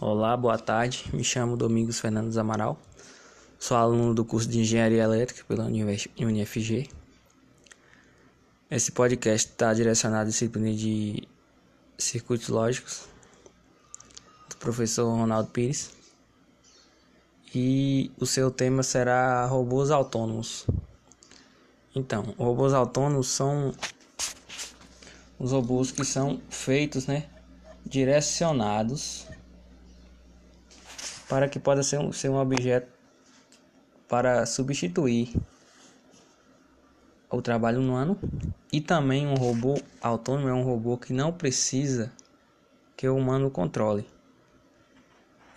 Olá, boa tarde. Me chamo Domingos Fernandes Amaral. Sou aluno do curso de Engenharia Elétrica pela UniFG. Esse podcast está direcionado à disciplina de circuitos lógicos do professor Ronaldo Pires. E o seu tema será robôs autônomos. Então, robôs autônomos são os robôs que são feitos, né, direcionados para que possa ser um, ser um objeto para substituir o trabalho humano e também um robô autônomo é um robô que não precisa que o humano controle.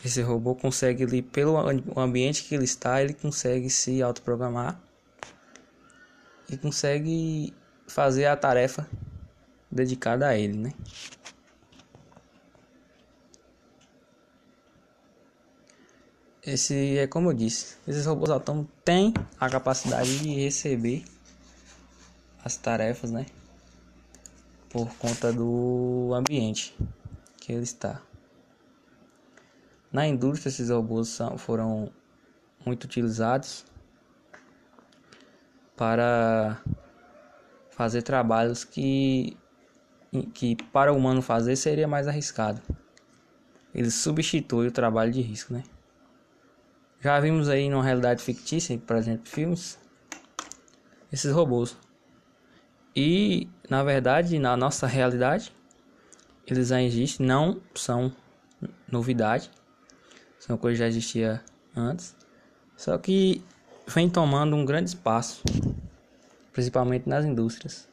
Esse robô consegue ali pelo ambiente que ele está, ele consegue se autoprogramar e consegue fazer a tarefa dedicada a ele, né? Esse é como eu disse, esses robôs autônomos têm a capacidade de receber as tarefas, né? Por conta do ambiente que ele está. Na indústria, esses robôs são, foram muito utilizados para fazer trabalhos que, que para o humano fazer seria mais arriscado. Ele substitui o trabalho de risco, né? Já vimos aí numa realidade fictícia, por exemplo, filmes, esses robôs. E, na verdade, na nossa realidade, eles já existem, não são novidade, são coisas que já existia antes, só que vem tomando um grande espaço, principalmente nas indústrias,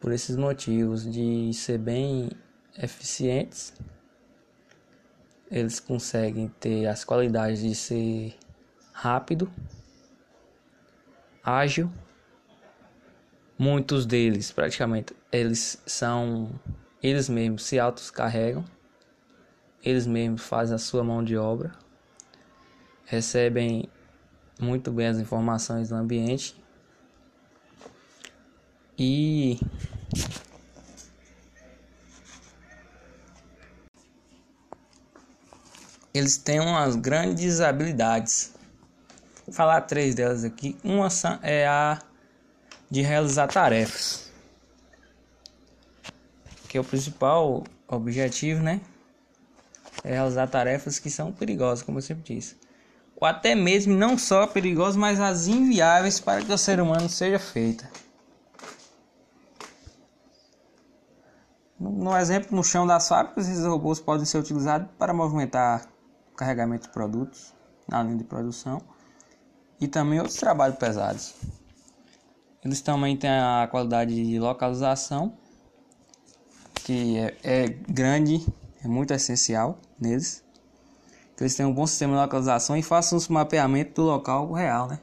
por esses motivos de ser bem eficientes eles conseguem ter as qualidades de ser rápido, ágil. Muitos deles, praticamente, eles são eles mesmos se autocarregam, eles mesmos fazem a sua mão de obra, recebem muito bem as informações do ambiente e eles têm umas grandes habilidades. Vou falar três delas aqui. Uma é a de realizar tarefas, que é o principal objetivo, né? É realizar tarefas que são perigosas, como eu sempre disse. Ou até mesmo não só perigosas, mas as inviáveis para que o ser humano seja feita. No exemplo, no chão das fábricas, esses robôs podem ser utilizados para movimentar carregamento de produtos na linha de produção e também outros trabalhos pesados. Eles também têm a qualidade de localização, que é, é grande, é muito essencial neles. Eles têm um bom sistema de localização e façam um mapeamento do local real, né?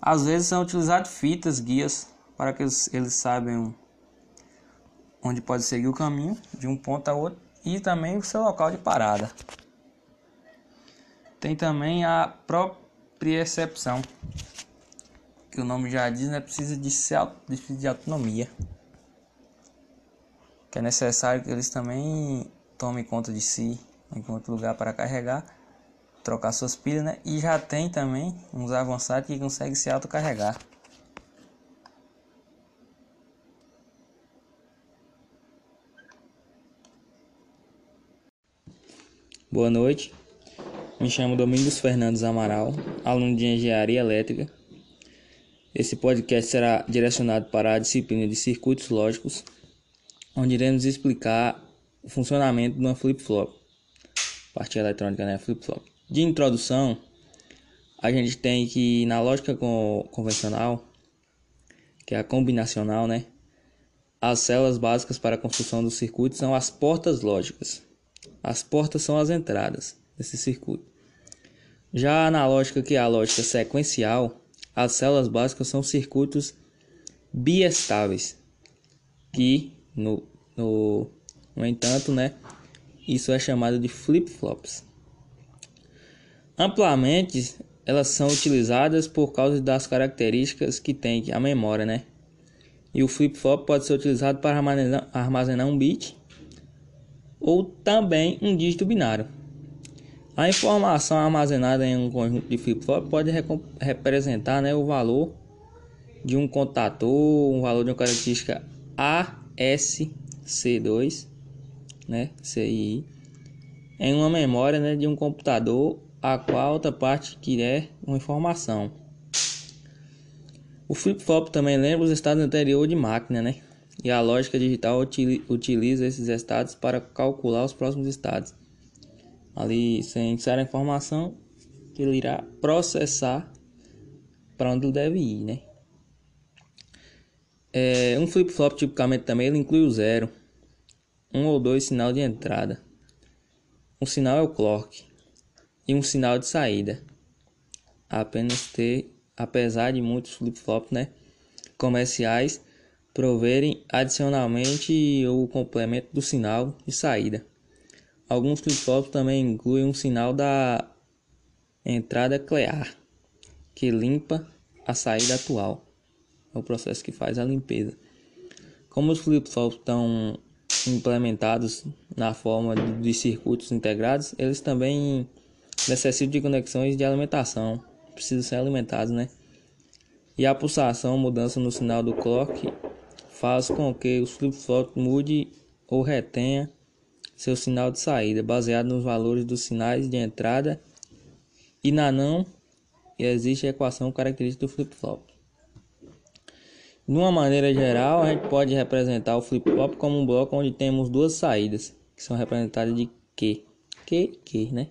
Às vezes são utilizadas fitas, guias, para que eles, eles saibam onde pode seguir o caminho de um ponto a outro e também o seu local de parada. Tem também a propriocepção, que o nome já diz, né? Precisa de, de autonomia. Que é necessário que eles também tomem conta de si, enquanto lugar para carregar, trocar suas pilhas, né? E já tem também uns avançados que conseguem se autocarregar. Boa noite. Me chamo Domingos Fernandes Amaral, aluno de Engenharia Elétrica. Esse podcast será direcionado para a disciplina de circuitos lógicos, onde iremos explicar o funcionamento de uma flip-flop, parte eletrônica, né, flip-flop. De introdução, a gente tem que na lógica convencional, que é a combinacional, né, as células básicas para a construção do circuito são as portas lógicas. As portas são as entradas desse circuito. Já na lógica que é a lógica sequencial, as células básicas são circuitos biestáveis, que no, no, no entanto, né, isso é chamado de flip-flops. Amplamente, elas são utilizadas por causa das características que tem a memória, né? E o flip-flop pode ser utilizado para armazenar, armazenar um bit ou também um dígito binário. A informação armazenada em um conjunto de flip-flop pode representar né, o valor de um contador, um valor de uma característica ASC2, né, CI, em uma memória né, de um computador a qual outra parte quer uma informação. O flip-flop também lembra os estados anteriores de máquina, né? E a lógica digital utiliza esses estados para calcular os próximos estados. Ali, sem inserir a informação que ele irá processar para onde ele deve ir, né? É, um flip-flop tipicamente também ele inclui o zero, um ou dois sinal de entrada. Um sinal é o clock e um sinal de saída. Apenas ter, apesar de muitos flip-flops, né, comerciais proverem adicionalmente o complemento do sinal de saída. Alguns flip-flops também incluem um sinal da entrada clear, que limpa a saída atual. É o processo que faz a limpeza. Como os flip-flops estão implementados na forma de circuitos integrados, eles também necessitam de conexões de alimentação, precisam ser alimentados, né? E a pulsação, mudança no sinal do clock, faz com que o flip-flop mude ou retenha seu sinal de saída, baseado nos valores dos sinais de entrada e na não existe a equação característica do flip-flop. De uma maneira geral, a gente pode representar o flip-flop como um bloco onde temos duas saídas, que são representadas de Q. Q, Q, né?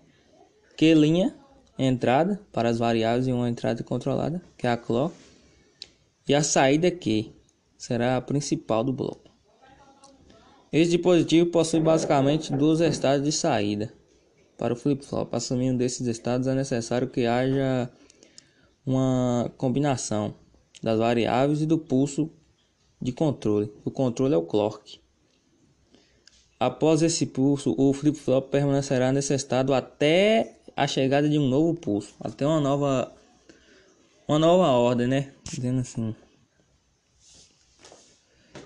Q linha, entrada para as variáveis e uma entrada controlada, que é a clock. E a saída Q será a principal do bloco. Esse dispositivo possui basicamente dois estados de saída. Para o flip-flop, assumindo desses estados, é necessário que haja uma combinação das variáveis e do pulso de controle. O controle é o clock. Após esse pulso, o flip-flop permanecerá nesse estado até a chegada de um novo pulso, até uma nova uma nova ordem, né? Dizendo assim.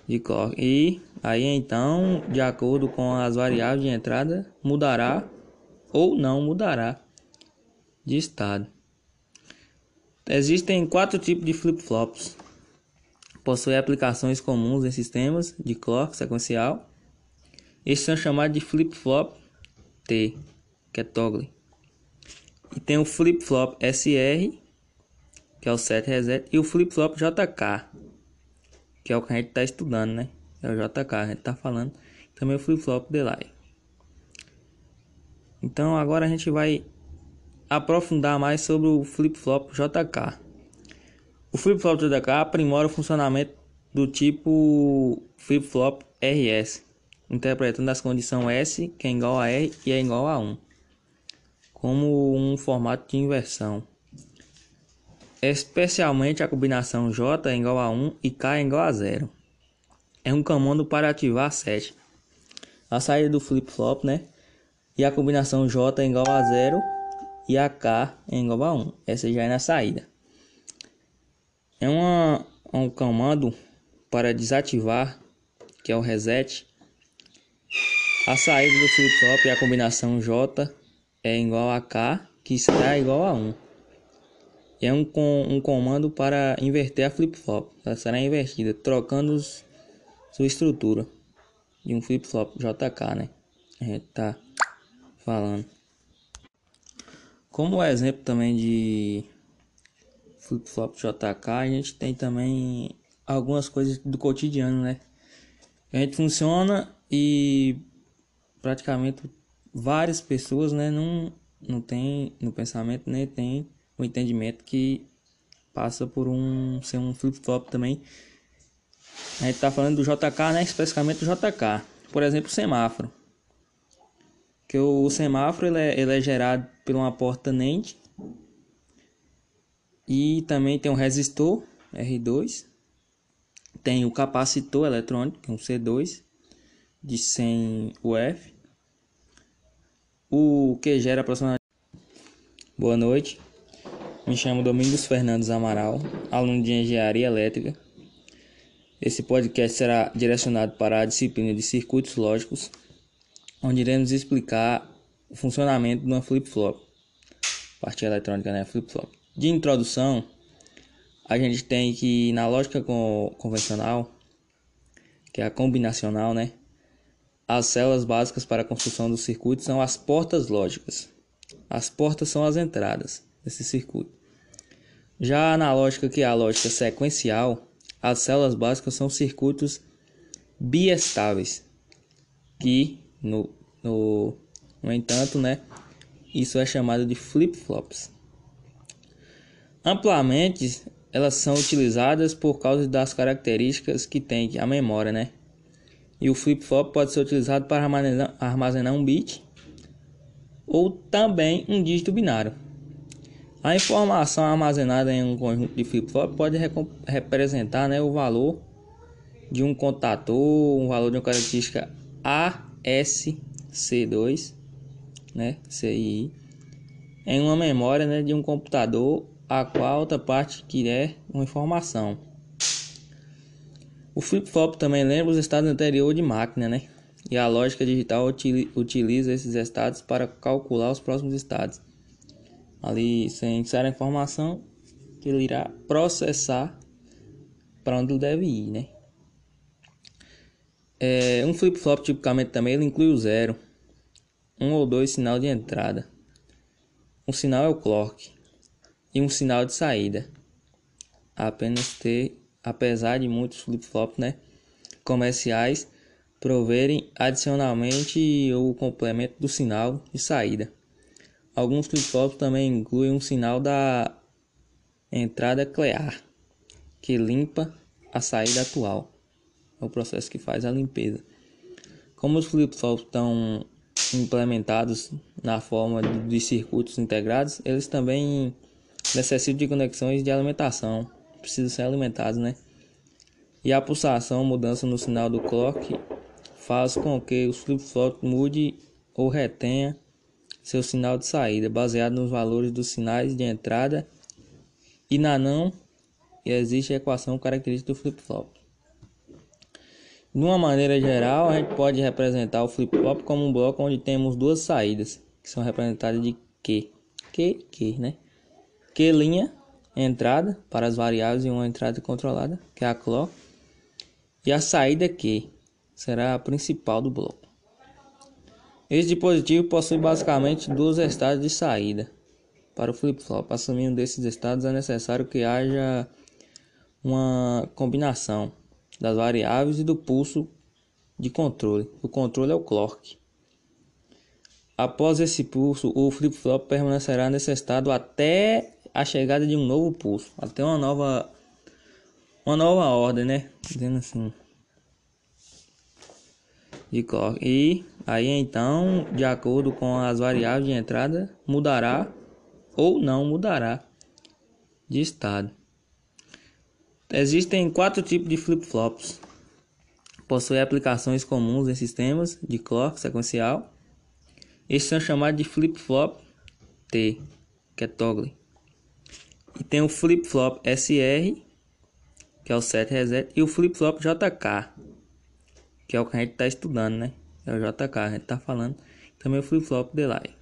De clock. E aí então, de acordo com as variáveis de entrada, mudará ou não mudará de estado. Existem quatro tipos de flip-flops. Possui aplicações comuns em sistemas de clock sequencial. Estes são chamados de flip-flop T, que é toggle. E tem o flip-flop SR, que é o set reset, e o flip-flop JK, que é o que a gente está estudando, né? É o JK, a gente está falando. Também o flip-flop delay. Então agora a gente vai aprofundar mais sobre o flip-flop JK. O flip-flop JK aprimora o funcionamento do tipo flip-flop RS, interpretando as condições S, que é igual a R e é igual a 1, como um formato de inversão. Especialmente a combinação J é igual a 1 e K é igual a 0. É um comando para ativar 7. A saída do flip-flop, né? E a combinação J é igual a 0 e a K engloba 1. Essa já é na saída. É uma, um comando para desativar, que é o reset. A saída do flip-flop e a combinação J é igual a K, que está igual a 1. É um, um comando para inverter a flip-flop. Ela será invertida, trocando os, sua estrutura de um flip-flop JK, né? A gente tá falando. Como exemplo também de flip-flop JK, a gente tem também algumas coisas do cotidiano, né? A gente funciona e praticamente várias pessoas, né, não, não tem no pensamento, nem tem o entendimento que passa por um ser um flip-flop também. A gente tá falando do JK, né, especificamente do JK. Por exemplo, semáforo. Que o semáforo ele é, ele é gerado por uma porta NAND e também tem um resistor R2 tem o capacitor eletrônico que é um C2 de 100 UF o que gera aproximadamente Boa noite. Me chamo Domingos Fernandes Amaral aluno de Engenharia Elétrica esse podcast será direcionado para a disciplina de circuitos lógicos onde iremos explicar o funcionamento de uma flip-flop. Parte eletrônica, né? Flip-flop. De introdução, a gente tem que na lógica convencional, que é a combinacional, né? As células básicas para a construção do circuito são as portas lógicas. As portas são as entradas desse circuito. Já na lógica que é a lógica sequencial, as células básicas são circuitos biestáveis, que no, no, no entanto, né, isso é chamado de flip-flops. Amplamente, elas são utilizadas por causa das características que tem a memória, né? E o flip-flop pode ser utilizado para armazenar, armazenar um bit ou também um dígito binário. A informação armazenada em um conjunto de flip-flop pode representar né, o valor de um contador, um valor de uma característica ASC2, né, CI, em uma memória né, de um computador a qual outra parte quer uma informação. O flip-flop também lembra os estados anteriores de máquina, né? E a lógica digital utiliza esses estados para calcular os próximos estados ali sem inserir a informação que ele irá processar para onde ele deve ir, né? É, um flip-flop tipicamente também ele inclui o zero, um ou dois sinal de entrada. Um sinal é o clock e um sinal de saída. Apenas ter, apesar de muitos flip-flops, né, comerciais proverem adicionalmente o complemento do sinal de saída. Alguns flip-flops também incluem um sinal da entrada clear, que limpa a saída atual. É o processo que faz a limpeza. Como os flip-flops estão implementados na forma de circuitos integrados, eles também necessitam de conexões de alimentação, precisam ser alimentados, né? E a pulsação, mudança no sinal do clock, faz com que os flip-flops mude ou retenha seu sinal de saída, baseado nos valores dos sinais de entrada e na não existe a equação característica do flip-flop. De uma maneira geral, a gente pode representar o flip-flop como um bloco onde temos duas saídas, que são representadas de Q. Q, Q, né? Q linha, entrada para as variáveis e uma entrada controlada, que é a clock. E a saída Q será a principal do bloco. Esse dispositivo possui basicamente dois estados de saída para o flip-flop. Assumindo desses estados é necessário que haja uma combinação das variáveis e do pulso de controle. O controle é o clock. Após esse pulso, o flip-flop permanecerá nesse estado até a chegada de um novo pulso, até uma nova uma nova ordem, né? Dizendo assim de clock. E aí então, de acordo com as variáveis de entrada, mudará ou não mudará de estado. Existem quatro tipos de flip-flops. Possui aplicações comuns em sistemas de clock sequencial. Estes são chamados de flip-flop T, que é toggle. E tem o flip-flop SR, que é o set reset, e o flip-flop JK, que é o que a gente está estudando, né? É o JK, a gente está falando. Também o flip-flop delay.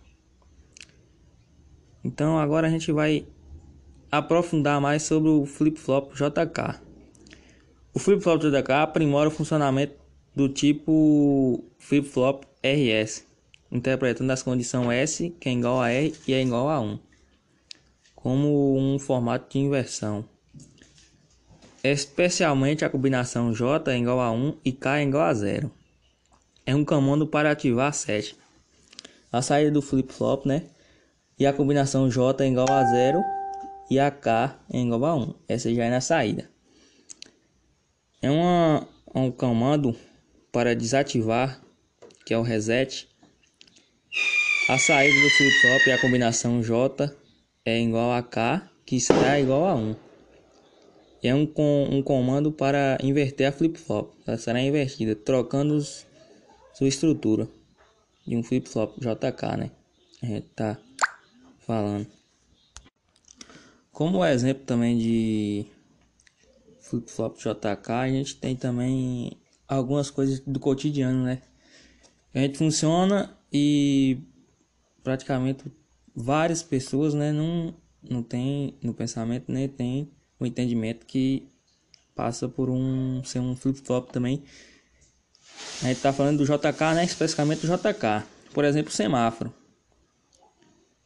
Então agora a gente vai aprofundar mais sobre o flip-flop JK. O flip-flop JK aprimora o funcionamento do tipo flip-flop RS, interpretando as condições S, que é igual a R e é igual a 1, como um formato de inversão especialmente a combinação J é igual a 1 e K é igual a 0. É um comando para ativar 7. A saída do flip-flop, né? E a combinação J é igual a 0 e a K é igual a 1. Essa já é na saída. É uma, um comando para desativar, que é o reset. A saída do flip-flop e a combinação J é igual a K, que está igual a 1 é um, com, um comando para inverter a flip-flop. Ela será invertida, trocando sua estrutura de um flip-flop JK, né? A gente tá falando. Como exemplo também de flip-flop JK, a gente tem também algumas coisas do cotidiano, né? A gente funciona e praticamente várias pessoas, né, não, não tem no pensamento, nem tem o entendimento que passa por um ser um flip-flop também. A gente tá falando do JK, né, especificamente do JK. Por exemplo, o semáforo.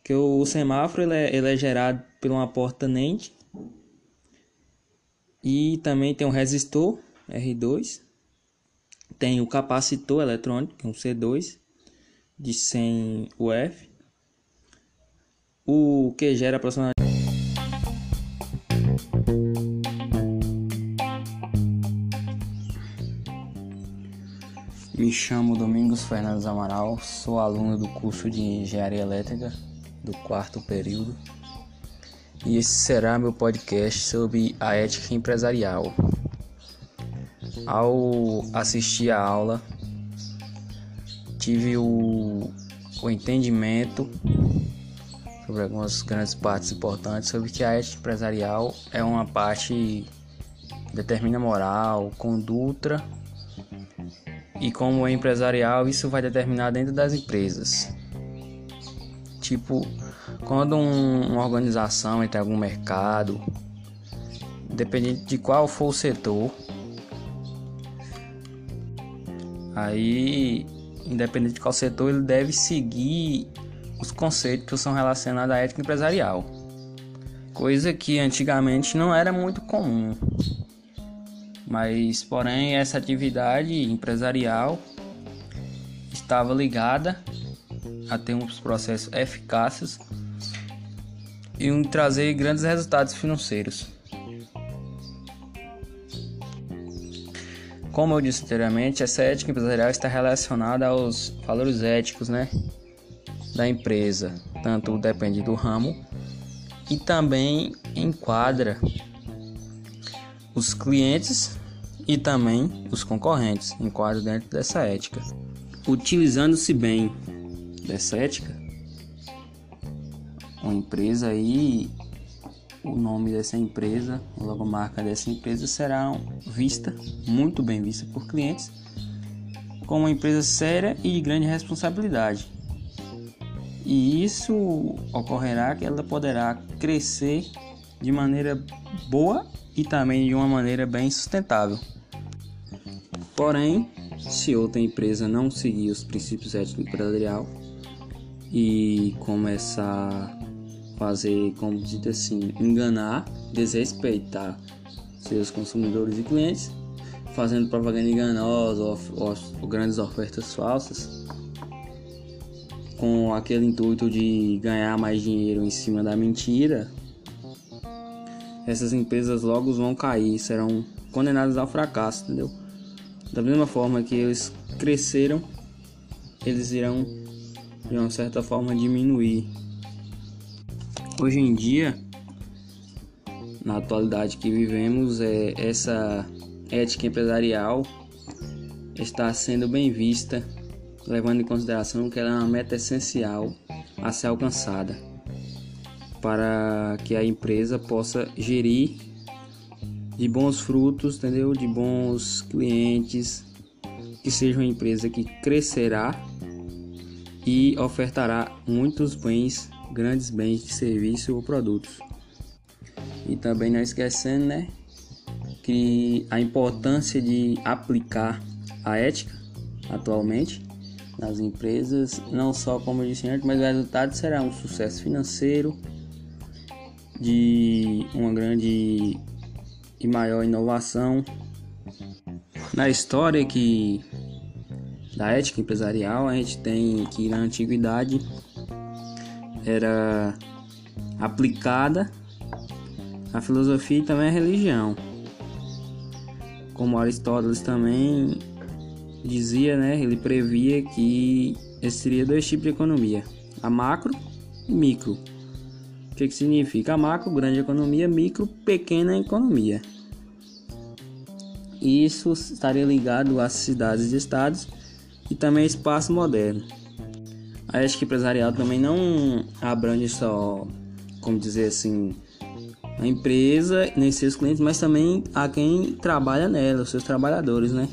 Que o, semáforo ele é, ele é gerado por uma porta NAND e também tem um resistor R2 tem o capacitor eletrônico, é um C2 de 100 UF, o que gera aproximadamente Me chamo Domingos Fernandes Amaral, sou aluno do curso de Engenharia Elétrica do quarto período e esse será meu podcast sobre a ética empresarial. Ao assistir a aula, tive o, o entendimento sobre algumas grandes partes importantes sobre que a ética empresarial é uma parte que determina moral, conduta e como é empresarial isso vai determinar dentro das empresas. Tipo, quando um, uma organização entra em algum mercado, independente de qual for o setor, Aí, independente de qual setor, ele deve seguir os conceitos que são relacionados à ética empresarial. Coisa que antigamente não era muito comum. Mas, porém, essa atividade empresarial estava ligada a ter uns processos eficazes e um trazer grandes resultados financeiros. Como eu disse anteriormente, essa ética empresarial está relacionada aos valores éticos né, da empresa, tanto depende do ramo e também enquadra os clientes e também os concorrentes, enquadra dentro dessa ética. Utilizando-se bem dessa ética, uma empresa aí o nome dessa empresa, a logomarca dessa empresa será vista, muito bem vista por clientes, como uma empresa séria e de grande responsabilidade. E isso ocorrerá que ela poderá crescer de maneira boa e também de uma maneira bem sustentável. Porém, se outra empresa não seguir os princípios éticos empresarial e começar fazer, como diz assim, enganar, desrespeitar seus consumidores e clientes, fazendo propaganda enganosa ou, ou grandes ofertas falsas, com aquele intuito de ganhar mais dinheiro em cima da mentira, essas empresas logo vão cair, serão condenadas ao fracasso, entendeu? Da mesma forma que eles cresceram, eles irão de uma certa forma diminuir. Hoje em dia, na atualidade que vivemos, é, essa ética empresarial está sendo bem vista, levando em consideração que ela é uma meta essencial a ser alcançada para que a empresa possa gerir de bons frutos, entendeu? De bons clientes, que seja uma empresa que crescerá e ofertará muitos bens grandes bens de serviço ou produtos. E também não esquecendo, né, que a importância de aplicar a ética atualmente nas empresas, não só como eu disse antes, mas o resultado será um sucesso financeiro, de uma grande e maior inovação na história que da ética empresarial a gente tem que na antiguidade era aplicada a filosofia e também a religião. Como Aristóteles também dizia, né, ele previa que existiria dois tipos de economia, a macro e micro. Que, significa? Macro, grande economia, micro, pequena economia. Isso estaria ligado às cidades e estados e também espaço moderno. A ética empresarial também não abrange só, como dizer assim, a empresa, nem seus clientes, mas também a quem trabalha nela, os seus trabalhadores, né?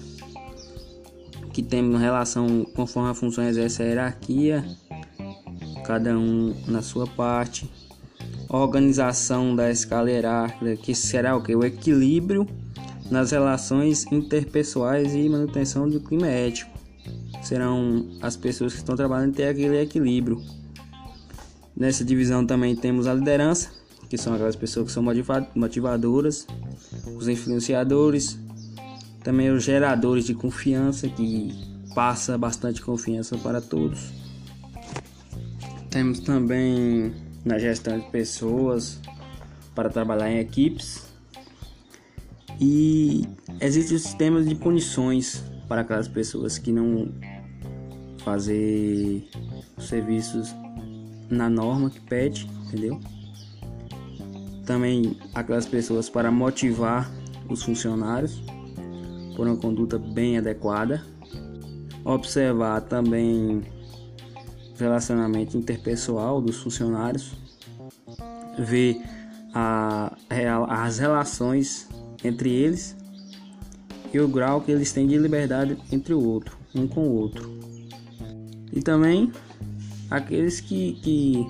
que temos relação conforme a função exerce a hierarquia, cada um na sua parte. Organização da escala hierárquica, que será o que? O equilíbrio nas relações interpessoais e manutenção do clima ético. Serão as pessoas que estão trabalhando ter aquele equilíbrio. Nessa divisão também temos a liderança, que são aquelas pessoas que são motivadoras, os influenciadores, também os geradores de confiança, que passa bastante confiança para todos. Temos também na gestão de pessoas para trabalhar em equipes, e existem sistemas de punições para aquelas pessoas que não fazer serviços na norma que pede, entendeu? Também aquelas pessoas para motivar os funcionários por uma conduta bem adequada. Observar também relacionamento interpessoal dos funcionários. Ver a, as relações entre eles e o grau que eles têm de liberdade entre o outro, um com o outro. E também aqueles que, que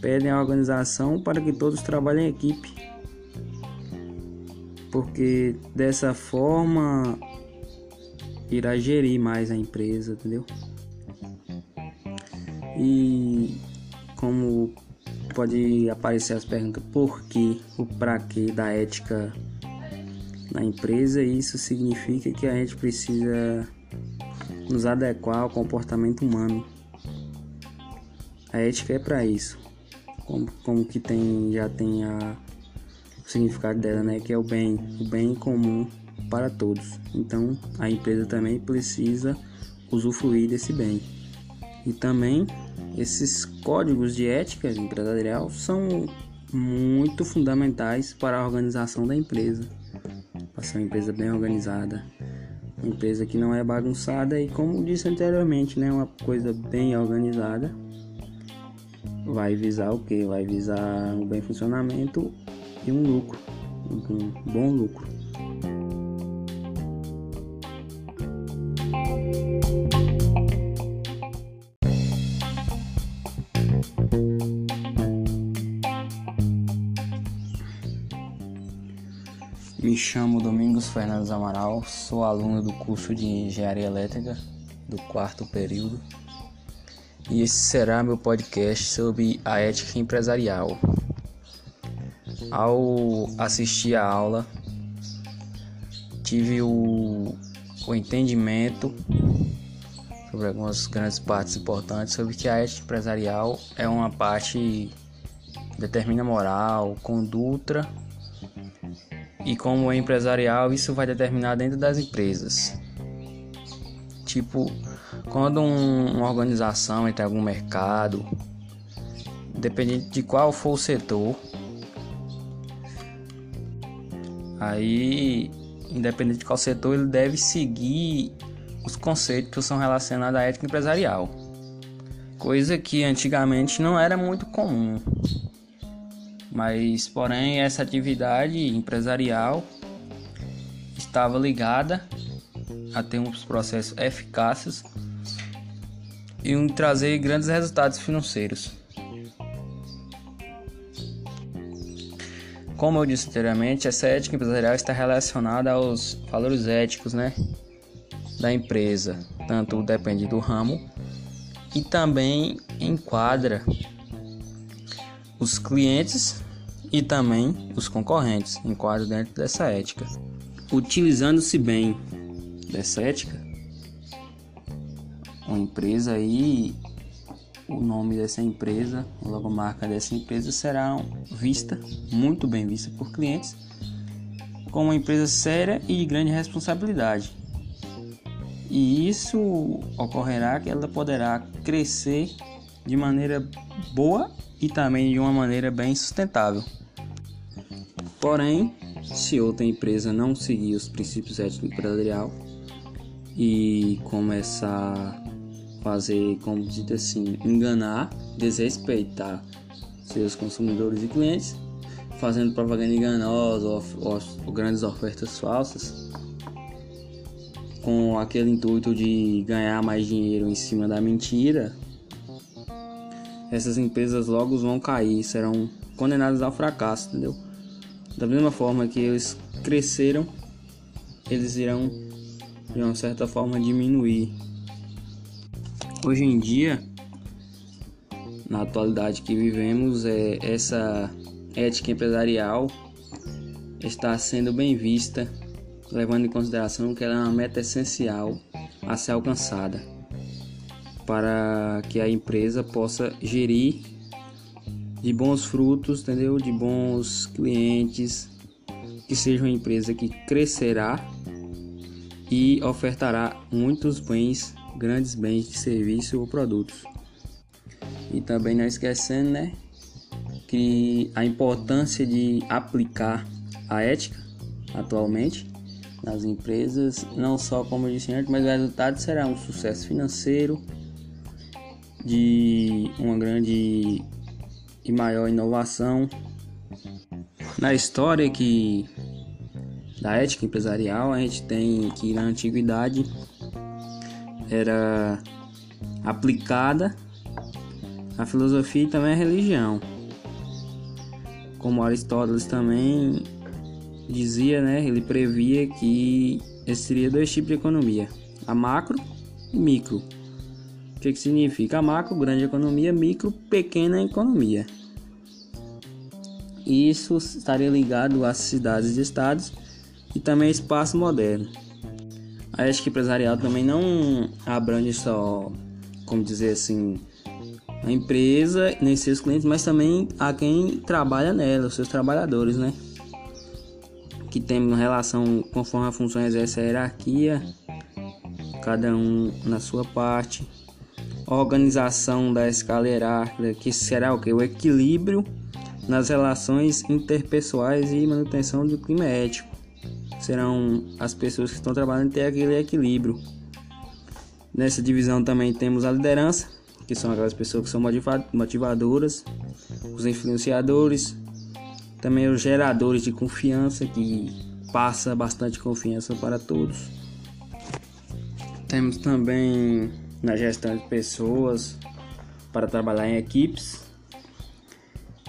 pedem a organização para que todos trabalhem em equipe. Porque dessa forma irá gerir mais a empresa, entendeu? E como pode aparecer as perguntas por que, o para que da ética na empresa, isso significa que a gente precisa nos adequar ao comportamento humano. A ética é para isso. Como, como que tem já tem a, o significado dela, né, que é o bem, o bem comum para todos. Então, a empresa também precisa usufruir desse bem. E também esses códigos de ética empresarial são muito fundamentais para a organização da empresa para ser uma empresa bem organizada, uma empresa que não é bagunçada e como disse anteriormente, né, uma coisa bem organizada vai visar o que? Vai visar um bem funcionamento e um lucro, um bom lucro. Chamo Domingos Fernandes Amaral, sou aluno do curso de Engenharia Elétrica do quarto período e esse será meu podcast sobre a ética empresarial. Ao assistir a aula, tive o, o entendimento sobre algumas grandes partes importantes sobre que a ética empresarial é uma parte que determina moral, conduta e como é empresarial, isso vai determinar dentro das empresas. Tipo, quando um, uma organização entra em algum mercado, dependendo de qual for o setor, aí, independente de qual setor, ele deve seguir os conceitos que são relacionados à ética empresarial. Coisa que antigamente não era muito comum. Mas, porém, essa atividade empresarial estava ligada a ter uns processos eficazes e um trazer grandes resultados financeiros. Como eu disse anteriormente, essa ética empresarial está relacionada aos valores éticos, né, da empresa, tanto depende do ramo e também enquadra os clientes e também os concorrentes, enquadram dentro dessa ética. Utilizando-se bem dessa ética, uma empresa aí, o nome dessa empresa, a logomarca dessa empresa será vista, muito bem vista por clientes, como uma empresa séria e de grande responsabilidade. E isso ocorrerá que ela poderá crescer de maneira boa e também de uma maneira bem sustentável. Porém, se outra empresa não seguir os princípios éticos empresarial e começar a fazer, como diz assim, enganar, desrespeitar seus consumidores e clientes, fazendo propaganda enganosa ou, ou, ou grandes ofertas falsas, com aquele intuito de ganhar mais dinheiro em cima da mentira, essas empresas logo vão cair, serão condenadas ao fracasso, entendeu? Da mesma forma que eles cresceram, eles irão de uma certa forma diminuir. Hoje em dia, na atualidade que vivemos, é essa ética empresarial está sendo bem vista, levando em consideração que ela é uma meta essencial a ser alcançada para que a empresa possa gerir de bons frutos, entendeu? De bons clientes, que seja uma empresa que crescerá e ofertará muitos bens, grandes bens de serviço ou produtos. E também não esquecendo, né, que a importância de aplicar a ética atualmente nas empresas, não só como eu disse antes, mas o resultado será um sucesso financeiro, de uma grande e maior inovação na história que da ética empresarial a gente tem que na antiguidade era aplicada a filosofia e também a religião. Como Aristóteles também dizia né ele previa que existiria dois tipos de economia a macro e micro o que, que significa? Macro, grande economia, micro, pequena economia. Isso estaria ligado às cidades e estados e também espaço moderno. A ética empresarial também não abrange só, como dizer assim, a empresa nem seus clientes, mas também a quem trabalha nela, os seus trabalhadores, né? Que tem relação conforme a função exerce a hierarquia, cada um na sua parte organização da escala hierárquica, que será o que? O equilíbrio nas relações interpessoais e manutenção do clima ético. Serão as pessoas que estão trabalhando ter aquele equilíbrio. Nessa divisão também temos a liderança, que são aquelas pessoas que são motivadoras, os influenciadores, também os geradores de confiança, que passa bastante confiança para todos. Temos também na gestão de pessoas para trabalhar em equipes.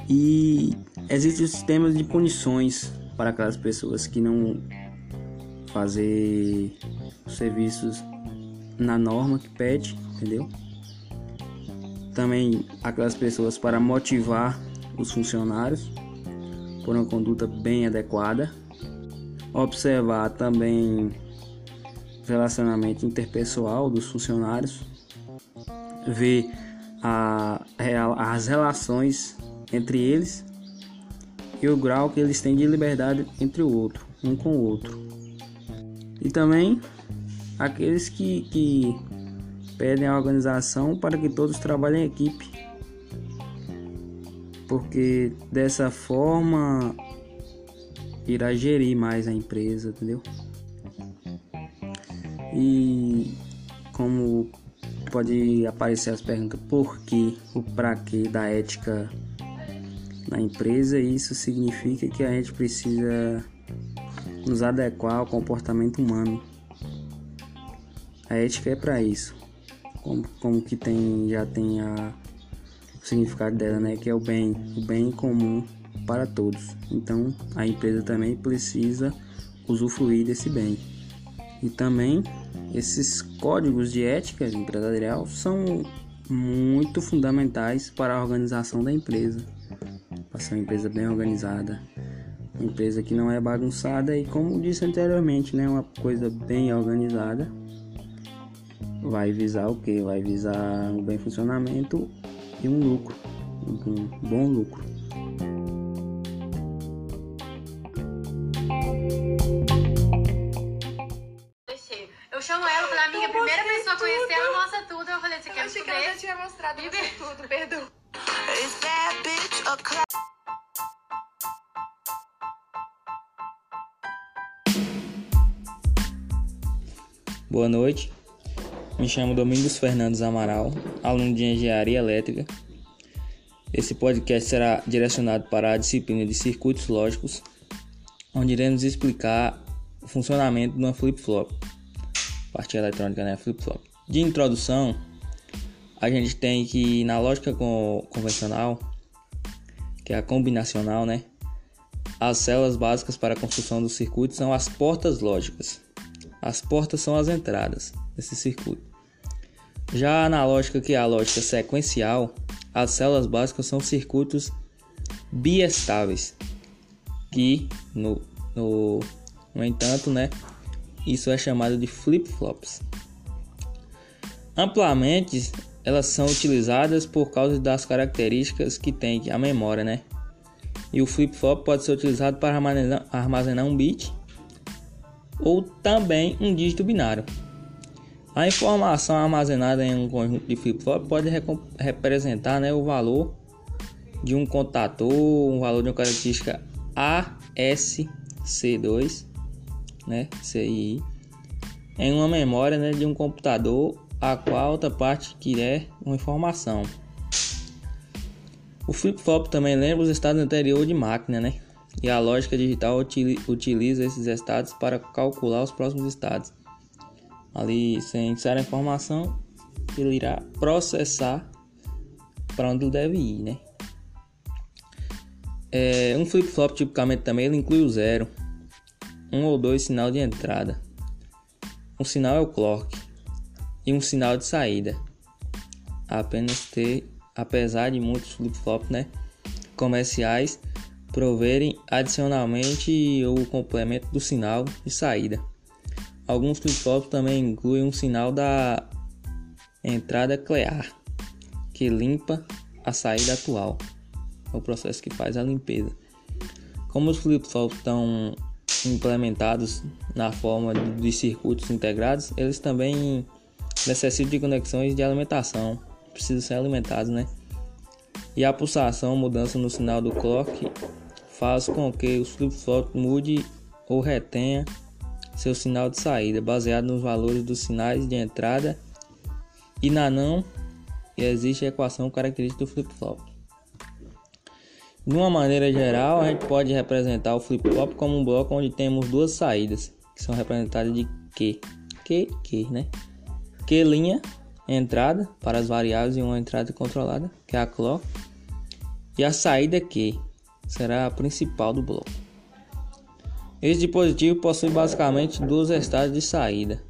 E existem sistemas de punições para aquelas pessoas que não fazer serviços na norma que pede, entendeu? Também aquelas pessoas para motivar os funcionários por uma conduta bem adequada. Observar também relacionamento interpessoal dos funcionários, ver a, as relações entre eles e o grau que eles têm de liberdade entre o outro, um com o outro. E também aqueles que, que pedem a organização para que todos trabalhem em equipe. Porque dessa forma irá gerir mais a empresa, entendeu? E como pode aparecer as perguntas por que, o para que da ética na empresa, isso significa que a gente precisa nos adequar ao comportamento humano. A ética é para isso. Como, como que tem já tem a, o significado dela, né, que é o bem, o bem comum para todos. Então, a empresa também precisa usufruir desse bem. E também esses códigos de ética empresarial são muito fundamentais para a organização da empresa. Para ser uma empresa bem organizada, uma empresa que não é bagunçada e como disse anteriormente, né, uma coisa bem organizada vai visar o que? Vai visar um bem funcionamento e um lucro, um bom lucro. Boa noite, me chamo Domingos Fernandes Amaral, aluno de Engenharia Elétrica. Esse podcast será direcionado para a disciplina de circuitos lógicos, onde iremos explicar o funcionamento de uma flip-flop. parte eletrônica, né? Flip-flop. De introdução, a gente tem que na lógica convencional, que é a combinacional, né? As células básicas para a construção do circuito são as portas lógicas. As portas são as entradas desse circuito. Já na lógica que é a lógica sequencial, as células básicas são circuitos biestáveis, que no, no, no entanto, né, isso é chamado de flip-flops. Amplamente, elas são utilizadas por causa das características que tem a memória, né? E o flip-flop pode ser utilizado para armazenar, armazenar um bit ou também um dígito binário. A informação armazenada em um conjunto de flip-flop pode representar né, o valor de um contador, um valor de uma característica ASC2, né, CI, em uma memória né, de um computador a qual outra parte quer uma informação. O flip-flop também lembra os estados anteriores de máquina, né? E a lógica digital utiliza esses estados para calcular os próximos estados. Ali, sem inserir a informação, ele irá processar para onde ele deve ir, né? É, um flip-flop tipicamente também ele inclui o zero, um ou dois sinal de entrada. Um sinal é o clock e um sinal de saída. Apenas ter, apesar de muitos flip-flops, né, comerciais proverem adicionalmente o complemento do sinal de saída. Alguns flip-flops também incluem um sinal da entrada clear, que limpa a saída atual é o processo que faz a limpeza. Como os flip-flops estão implementados na forma de circuitos integrados, eles também necessitam de conexões de alimentação, precisam ser alimentados, né? E a pulsação, mudança no sinal do clock, faz com que o flip-flop mude ou retenha seu sinal de saída, baseado nos valores dos sinais de entrada e na não existe a equação característica do flip-flop. De uma maneira geral, a gente pode representar o flip-flop como um bloco onde temos duas saídas, que são representadas de Q. Q, Q, né? Q linha, entrada para as variáveis e uma entrada controlada, que é a clock. E a saída Q será a principal do bloco. Esse dispositivo possui basicamente dois estados de saída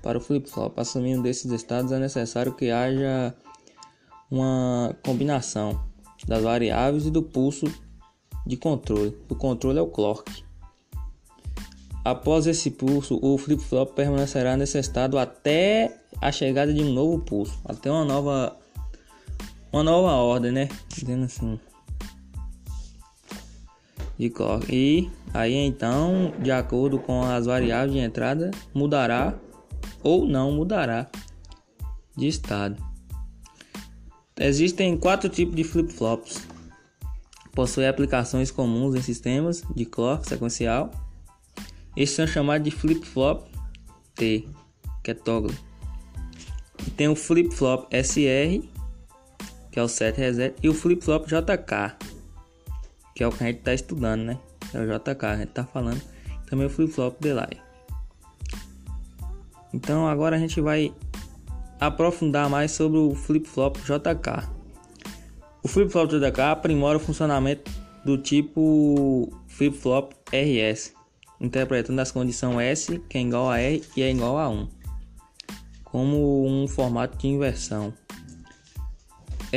para o flip-flop. Assumindo desses estados é necessário que haja uma combinação das variáveis e do pulso de controle. O controle é o clock. Após esse pulso, o flip-flop permanecerá nesse estado até a chegada de um novo pulso, até uma nova uma nova ordem, né? Dizendo assim. De clock. E aí então, de acordo com as variáveis de entrada, mudará ou não mudará de estado. Existem quatro tipos de flip-flops. Possui aplicações comuns em sistemas de clock sequencial. Estes são chamados de flip-flop T, que é toggle. E tem o flip-flop SR, que é o set reset, e o flip-flop JK, que é o que a gente está estudando, né? É o JK, a gente está falando. Também o flip-flop delay. Então agora a gente vai aprofundar mais sobre o flip-flop JK. O flip-flop JK aprimora o funcionamento do tipo flip-flop RS, interpretando as condições S, que é igual a R e é igual a 1, como um formato de inversão.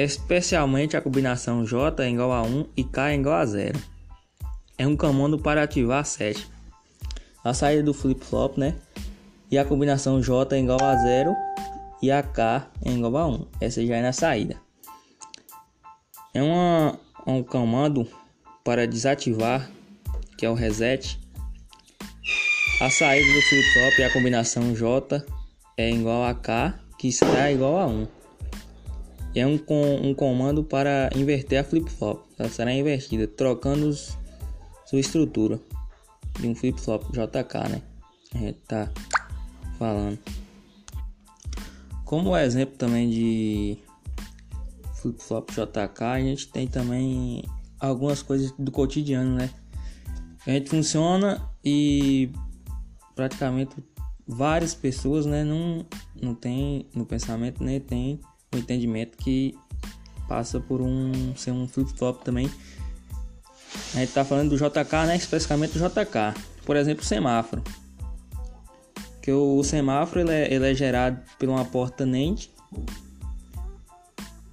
Especialmente a combinação J é igual a 1 e K é igual a 0. É um comando para ativar 7. A saída do flip-flop, né? E a combinação J é igual a 0 e a K é igual a 1. Essa já é na saída. É uma, um comando para desativar, que é o reset. A saída do flip-flop e a combinação J é igual a K, que está igual a 1. É um, um comando para inverter a flip-flop. Ela será invertida, trocando sua estrutura de um flip-flop JK, né? A gente tá falando. Como exemplo também de flip-flop JK, a gente tem também algumas coisas do cotidiano, né? A gente funciona e praticamente várias pessoas né, não, não tem no pensamento, nem tem o entendimento que passa por um ser um flip-flop também. A gente tá falando do JK, né? Especificamente do JK. Por exemplo, o semáforo. Que o, o semáforo ele é, ele é gerado por uma porta NAND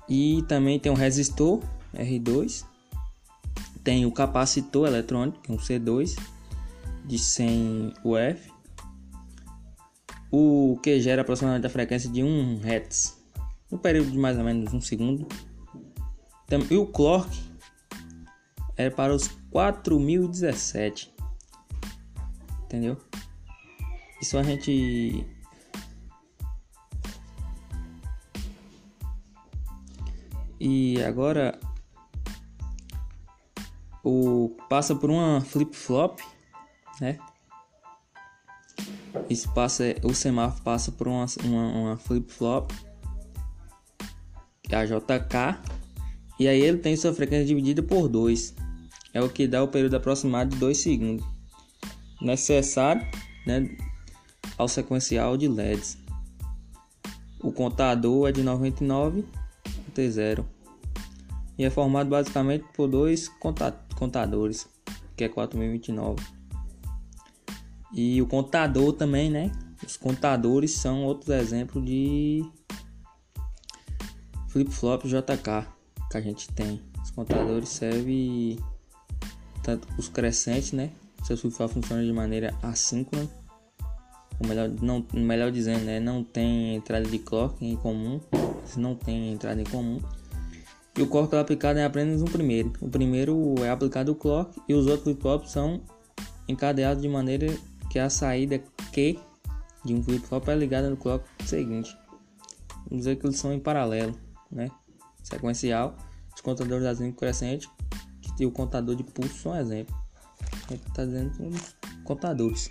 e também tem um resistor R2, tem o capacitor eletrônico, um C2 de 100 UF, o que gera aproximadamente a frequência de 1 Hz, no período de mais ou menos um segundo. E o clock é para os 4017, entendeu? Isso a gente E agora o passa por uma flip-flop, né? Isso passa, o semáforo passa por uma, uma, uma flip-flop, é a JK, e aí ele tem sua frequência dividida por 2, é o que dá o período aproximado de 2 segundos, necessário né, ao sequencial de LEDs. O contador é de 99 T0 e é formado basicamente por dois contadores, que é 4029. E o contador também, né? Os contadores são outros exemplos de flip-flop JK que a gente tem. Os contadores servem tanto os crescentes, né? Seu flip-flop funciona de maneira assíncrona. Ou melhor, não, melhor dizendo, né? Não tem entrada de clock em comum. Não tem entrada em comum. E o clock é aplicado é apenas um primeiro. O primeiro é aplicado o clock e os outros flip-flops são encadeados de maneira que a saída Q de um flip-flop é ligada no clock seguinte. Vamos dizer que eles são em paralelo, né? Sequencial. Os contadores das linhas crescentes e o contador de pulso são exemplo. Está dizendo contadores.